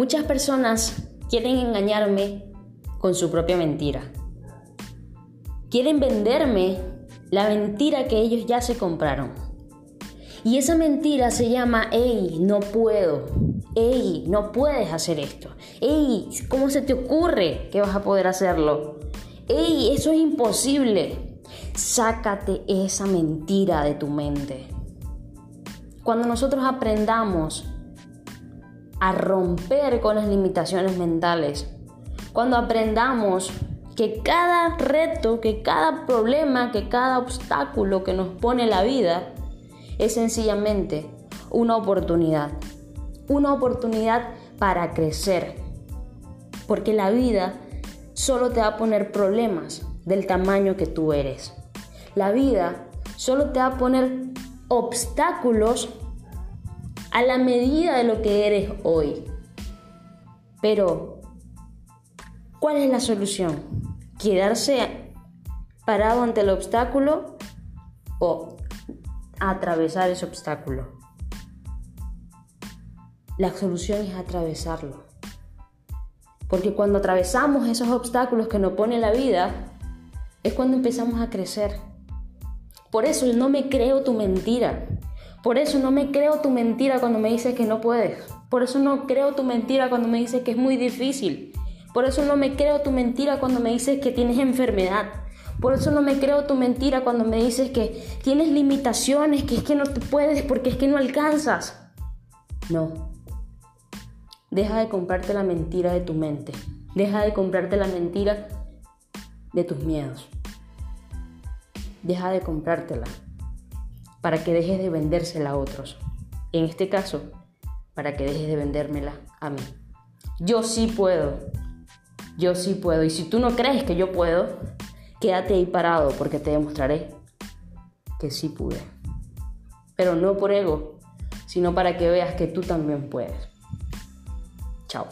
Muchas personas quieren engañarme con su propia mentira. Quieren venderme la mentira que ellos ya se compraron. Y esa mentira se llama, hey, no puedo. Hey, no puedes hacer esto. Hey, ¿cómo se te ocurre que vas a poder hacerlo? Hey, eso es imposible. Sácate esa mentira de tu mente. Cuando nosotros aprendamos a romper con las limitaciones mentales, cuando aprendamos que cada reto, que cada problema, que cada obstáculo que nos pone la vida es sencillamente una oportunidad, una oportunidad para crecer, porque la vida solo te va a poner problemas del tamaño que tú eres. La vida solo te va a poner obstáculos a la medida de lo que eres hoy. Pero, ¿cuál es la solución? ¿Quedarse parado ante el obstáculo o atravesar ese obstáculo? La solución es atravesarlo. Porque cuando atravesamos esos obstáculos que nos pone la vida, es cuando empezamos a crecer. Por eso no me creo tu mentira. Por eso no me creo tu mentira cuando me dices que no puedes. Por eso no creo tu mentira cuando me dices que es muy difícil. Por eso no me creo tu mentira cuando me dices que tienes enfermedad. Por eso no me creo tu mentira cuando me dices que tienes limitaciones, que es que no te puedes porque es que no alcanzas. No. Deja de comprarte la mentira de tu mente. Deja de comprarte la mentira de tus miedos. Deja de comprártela para que dejes de vendérsela a otros. En este caso, para que dejes de vendérmela a mí. Yo sí puedo. Yo sí puedo. Y si tú no crees que yo puedo, quédate ahí parado porque te demostraré que sí pude. Pero no por ego, sino para que veas que tú también puedes. Chao.